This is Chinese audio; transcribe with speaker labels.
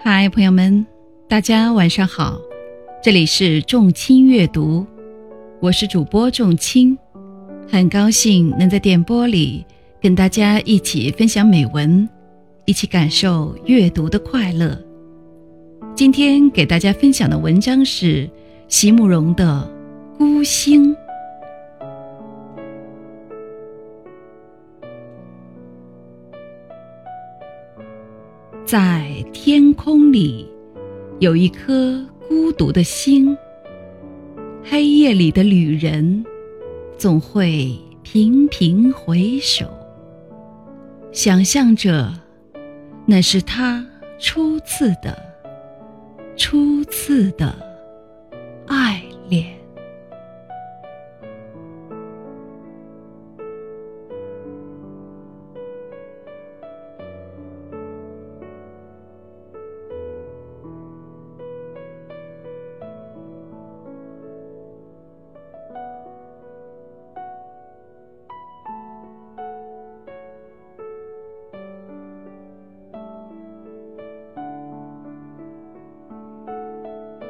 Speaker 1: 嗨，朋友们，大家晚上好，这里是众卿阅读，我是主播众卿，很高兴能在电波里跟大家一起分享美文，一起感受阅读的快乐。今天给大家分享的文章是席慕容的《孤星》。在天空里，有一颗孤独的星。黑夜里的旅人，总会频频回首，想象着那是他初次的、初次的爱恋。